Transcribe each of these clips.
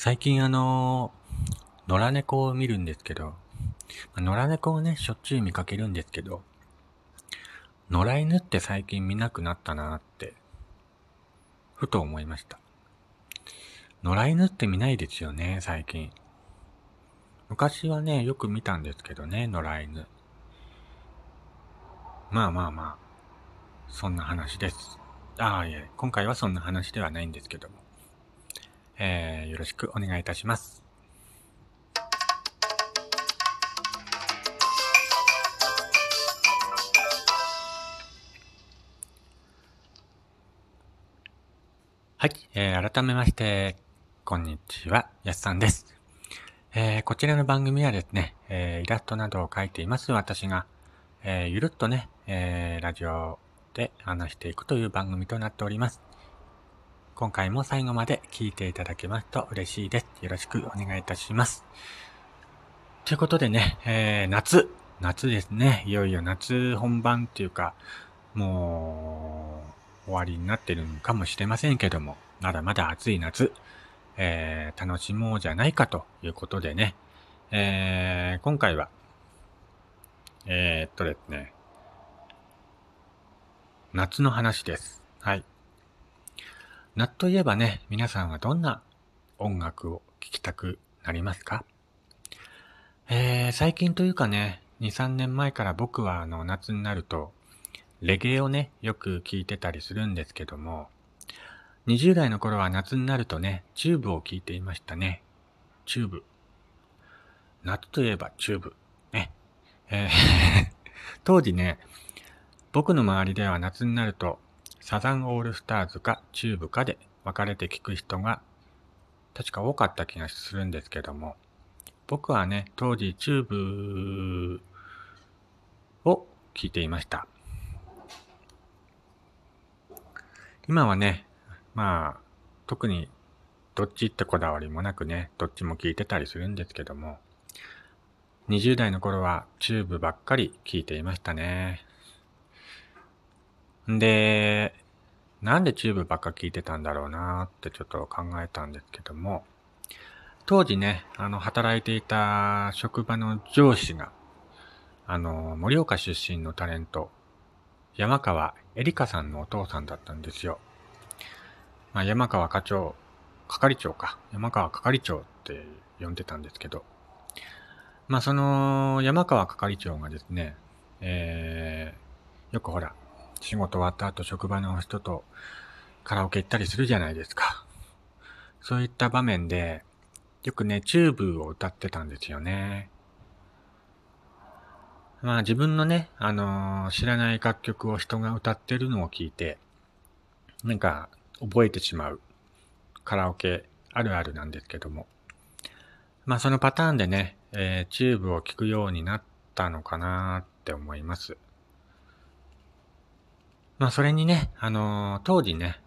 最近あの、野良猫を見るんですけど、野良猫をね、しょっちゅう見かけるんですけど、野良犬って最近見なくなったなって、ふと思いました。野良犬って見ないですよね、最近。昔はね、よく見たんですけどね、野良犬。まあまあまあ、そんな話です。ああ、いえ、今回はそんな話ではないんですけども。えー、よろしくお願いいたします。はい、えー、改めまして、こんにちは、やすさんです。えー、こちらの番組はですね、えー、イラストなどを描いています私が、えー、ゆるっとね、えー、ラジオで話していくという番組となっております。今回も最後まで聞いていただけますと嬉しいです。よろしくお願いいたします。ということでね、えー、夏、夏ですね。いよいよ夏本番っていうか、もう終わりになってるのかもしれませんけども、まだまだ暑い夏。えー、楽しもうじゃないかということでね、えー、今回は、えー、っとですね、夏の話です。はい。夏といえばね、皆さんはどんな音楽を聴きたくなりますか？えー、最近というかね、2、3年前から僕はあの夏になると、レゲエをね、よく聴いてたりするんですけども、20代の頃は夏になるとね、チューブを聴いていましたね。TUBE。夏といえば TUBE。ね。えー 当時ね、僕の周りでは夏になると、サザンオールスターズかチューブかで分かれて聴く人が確か多かった気がするんですけども、僕はね、当時チューブを聴いていました。今はね、まあ、特にどっちってこだわりもなくね、どっちも聞いてたりするんですけども、20代の頃はチューブばっかり聞いていましたね。で、なんでチューブばっか聞いてたんだろうなってちょっと考えたんですけども、当時ね、あの、働いていた職場の上司が、あの、盛岡出身のタレント、山川エリカさんのお父さんだったんですよ。まあ、山川課長、係長か。山川係長って呼んでたんですけど、まあ、その山川係長がですね、えー、よくほら、仕事終わった後職場の人とカラオケ行ったりするじゃないですか。そういった場面で、よくね、チューブを歌ってたんですよね。まあ自分のね、あのー、知らない楽曲を人が歌ってるのを聞いて、なんか覚えてしまうカラオケあるあるなんですけども。まあそのパターンでね、えー、チューブを聴くようになったのかなって思います。まあそれにね、あのー、当時ね、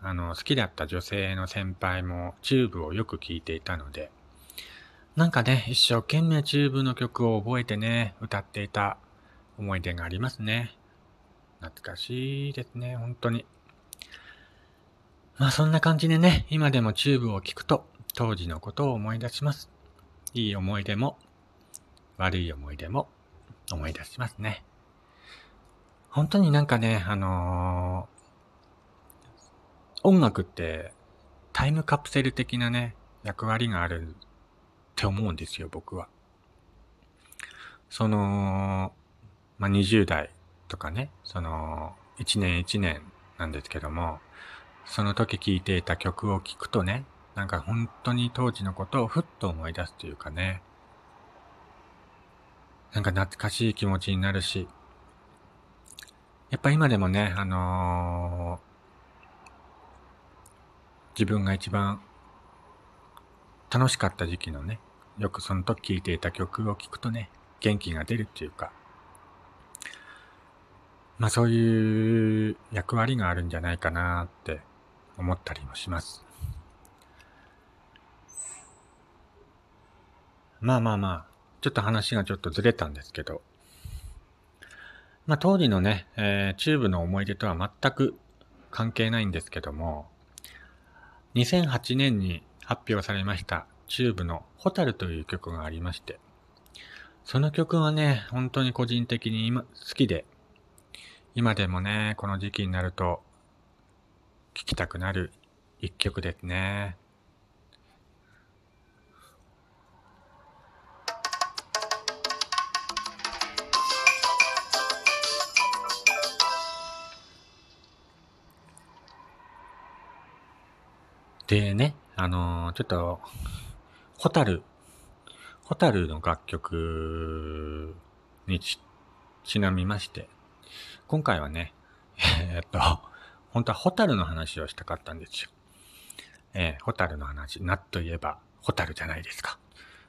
あの、好きだった女性の先輩もチューブをよく聴いていたので、なんかね、一生懸命チューブの曲を覚えてね、歌っていた思い出がありますね。懐かしいですね、本当に。まあそんな感じでね、今でもチューブを聞くと当時のことを思い出します。いい思い出も悪い思い出も思い出しますね。本当になんかね、あのー、音楽ってタイムカプセル的なね、役割があるって思うんですよ、僕は。その、まあ、20代とかね、その、1年1年なんですけども、その時聴いていた曲を聴くとね、なんか本当に当時のことをふっと思い出すというかね、なんか懐かしい気持ちになるし、やっぱ今でもね、あのー、自分が一番楽しかった時期のね、よくその時聴いていた曲を聴くとね、元気が出るっていうか、まあそういう役割があるんじゃないかなって思ったりもします。まあまあまあ、ちょっと話がちょっとずれたんですけど、まあ当時のね、えー、チューブの思い出とは全く関係ないんですけども、2008年に発表されましたチューブのホタルという曲がありまして、その曲はね、本当に個人的に今好きで、今でもね、この時期になると聴きたくなる一曲ですね。でね、あのー、ちょっと、ホタル、ホタルの楽曲にち、ちなみまして、今回はね、えー、っと、本当はホタルの話をしたかったんですよ。えー、ホタルの話、夏といえばホタルじゃないですか。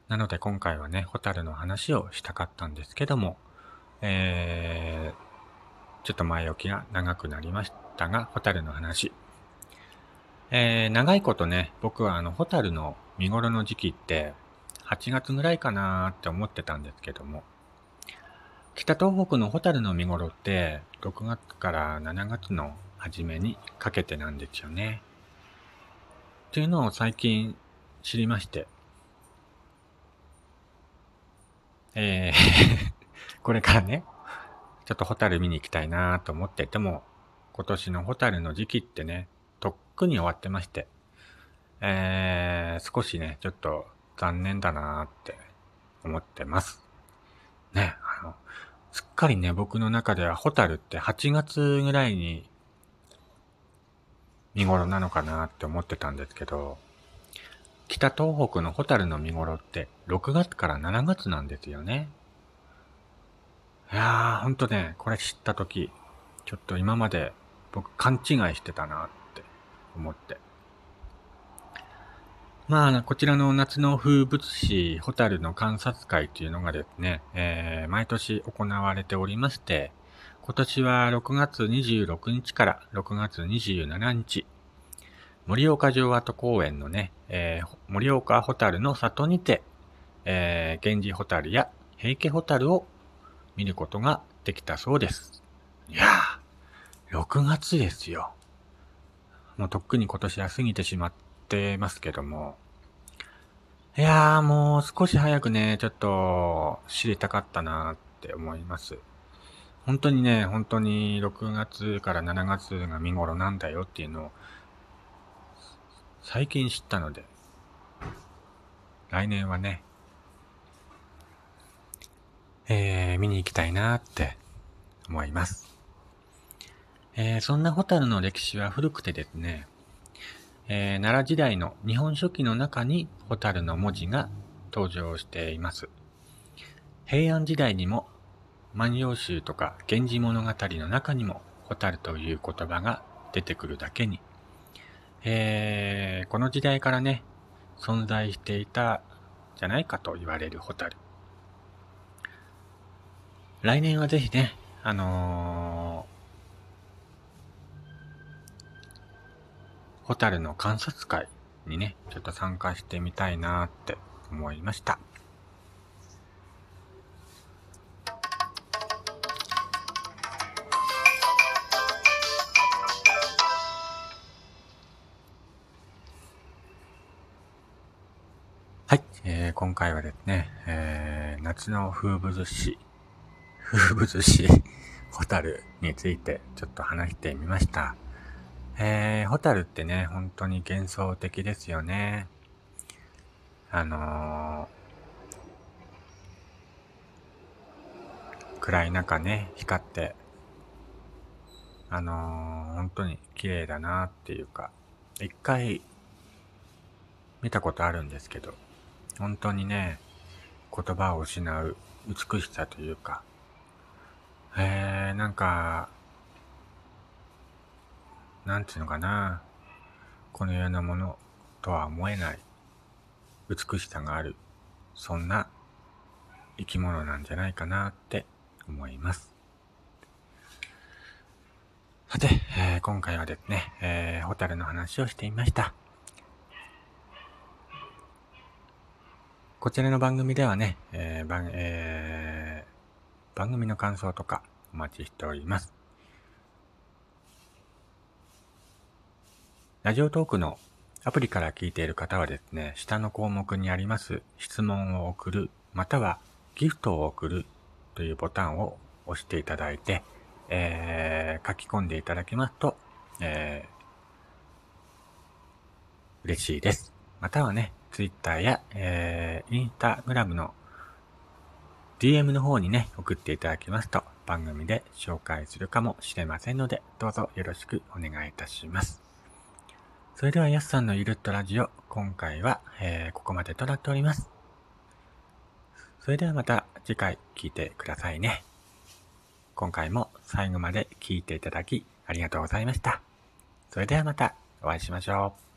なので今回はね、ホタルの話をしたかったんですけども、えー、ちょっと前置きが長くなりましたが、ホタルの話、えー、長いことね、僕はあの、ホタルの見頃の時期って、8月ぐらいかなーって思ってたんですけども、北東北のホタルの見頃って、6月から7月の初めにかけてなんですよね。っていうのを最近知りまして、えー これからね、ちょっとホタル見に行きたいなと思ってても、今年のホタルの時期ってね、くに終わってまして、えー、少しね、ちょっと残念だなーって思ってます。ね、あの、すっかりね、僕の中ではホタルって8月ぐらいに見頃なのかなって思ってたんですけど、北東北のホタルの見頃って6月から7月なんですよね。いやー、ほんとね、これ知ったとき、ちょっと今まで僕勘違いしてたなっ思って。まあ、こちらの夏の風物詩、ホタルの観察会というのがですね、えー、毎年行われておりまして、今年は6月26日から6月27日、盛岡城跡公園のね、えー、盛岡ホタルの里にて、えー、源氏ホタルや平家ホタルを見ることができたそうです。いやー、6月ですよ。もうとっくに今年は過ぎてしまってますけども、いやーもう少し早くね、ちょっと知りたかったなって思います。本当にね、本当に6月から7月が見頃なんだよっていうのを最近知ったので、来年はね、えー、見に行きたいなって思います。えー、そんなホタルの歴史は古くてですね、えー、奈良時代の日本書紀の中にホタルの文字が登場しています。平安時代にも万葉集とか源氏物語の中にもホタルという言葉が出てくるだけに、えー、この時代からね、存在していたじゃないかと言われるホタル。来年はぜひね、あのーホタルの観察会にね、ちょっと参加してみたいなって思いました。はい、えー、今回はですね、えー、夏の風物詩、風物詩、ホタルについてちょっと話してみました。えー、ホタルってね、本当に幻想的ですよね。あのー、暗い中ね、光って、あのー、本当に綺麗だなっていうか、一回見たことあるんですけど、本当にね、言葉を失う美しさというか、えー、なんか、なんていうのかな、このようなものとは思えない美しさがある、そんな生き物なんじゃないかなって思います。さて、えー、今回はですね、えー、ホタルの話をしてみました。こちらの番組ではね、えー番えー、番組の感想とかお待ちしております。ラジオトークのアプリから聞いている方はですね、下の項目にあります質問を送る、またはギフトを送るというボタンを押していただいて、えー、書き込んでいただきますと、えー、嬉しいです。またはね、Twitter や、えー、Instagram の DM の方にね、送っていただきますと、番組で紹介するかもしれませんので、どうぞよろしくお願いいたします。それでは、やすさんのゆるっとラジオ、今回は、えー、ここまでとなっております。それではまた次回聞いてくださいね。今回も最後まで聞いていただきありがとうございました。それではまたお会いしましょう。